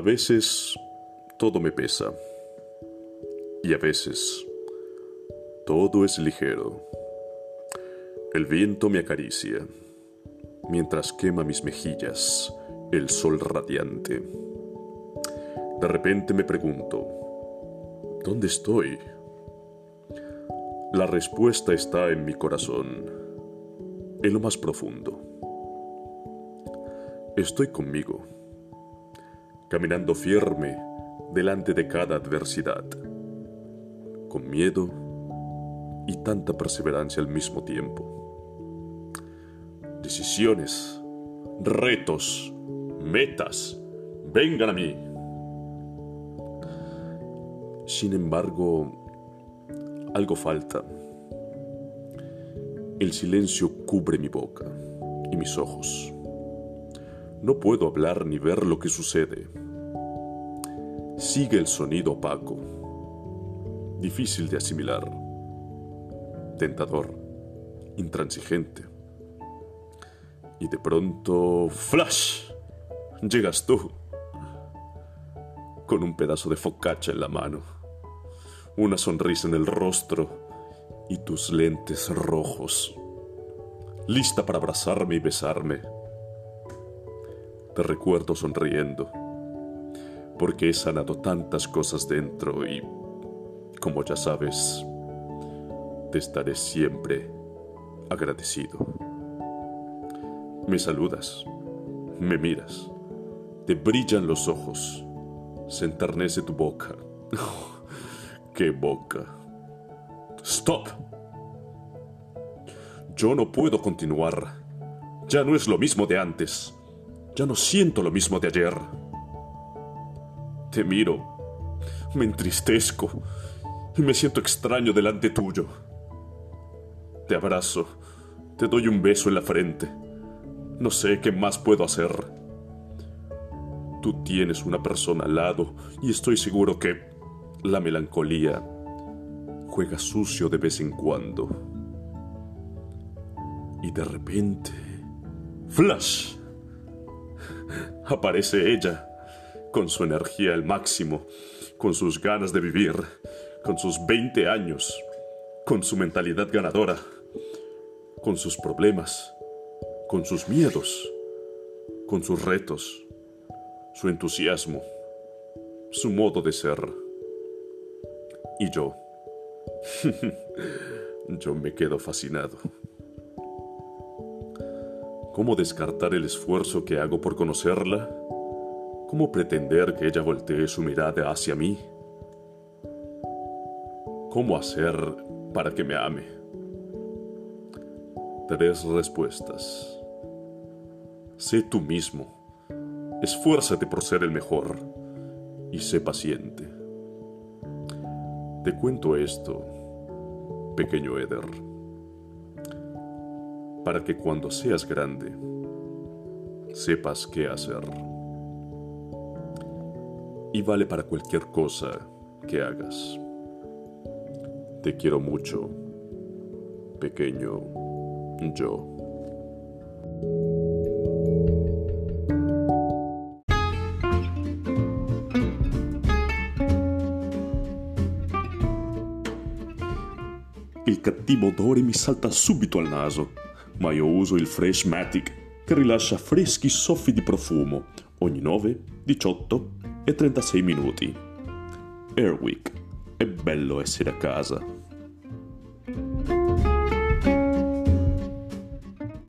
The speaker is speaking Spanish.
veces todo me pesa y a veces todo es ligero. El viento me acaricia mientras quema mis mejillas el sol radiante. De repente me pregunto, ¿dónde estoy? La respuesta está en mi corazón, en lo más profundo. Estoy conmigo, caminando firme delante de cada adversidad, con miedo y tanta perseverancia al mismo tiempo. Decisiones, retos, metas, vengan a mí. Sin embargo, algo falta. El silencio cubre mi boca y mis ojos. No puedo hablar ni ver lo que sucede. Sigue el sonido opaco, difícil de asimilar, tentador, intransigente. Y de pronto, ¡flash! Llegas tú, con un pedazo de focacha en la mano. Una sonrisa en el rostro. Y tus lentes rojos, lista para abrazarme y besarme. Te recuerdo sonriendo, porque he sanado tantas cosas dentro y, como ya sabes, te estaré siempre agradecido. Me saludas, me miras, te brillan los ojos, se enternece tu boca. ¡Qué boca! ¡Stop! Yo no puedo continuar. Ya no es lo mismo de antes. Ya no siento lo mismo de ayer. Te miro, me entristezco y me siento extraño delante tuyo. Te abrazo, te doy un beso en la frente. No sé qué más puedo hacer. Tú tienes una persona al lado y estoy seguro que la melancolía juega sucio de vez en cuando. Y de repente, ¡flash! Aparece ella, con su energía al máximo, con sus ganas de vivir, con sus 20 años, con su mentalidad ganadora, con sus problemas, con sus miedos, con sus retos, su entusiasmo, su modo de ser. Y yo, yo me quedo fascinado. ¿Cómo descartar el esfuerzo que hago por conocerla? ¿Cómo pretender que ella voltee su mirada hacia mí? ¿Cómo hacer para que me ame? Tres respuestas. Sé tú mismo. Esfuérzate por ser el mejor. Y sé paciente. Te cuento esto, pequeño Eder, para que cuando seas grande sepas qué hacer. Y vale para cualquier cosa que hagas. Te quiero mucho, pequeño yo. Il cattivo odore mi salta subito al naso, ma io uso il Fresh Matic che rilascia freschi soffi di profumo ogni 9, 18 e 36 minuti. Airwick, è bello essere a casa.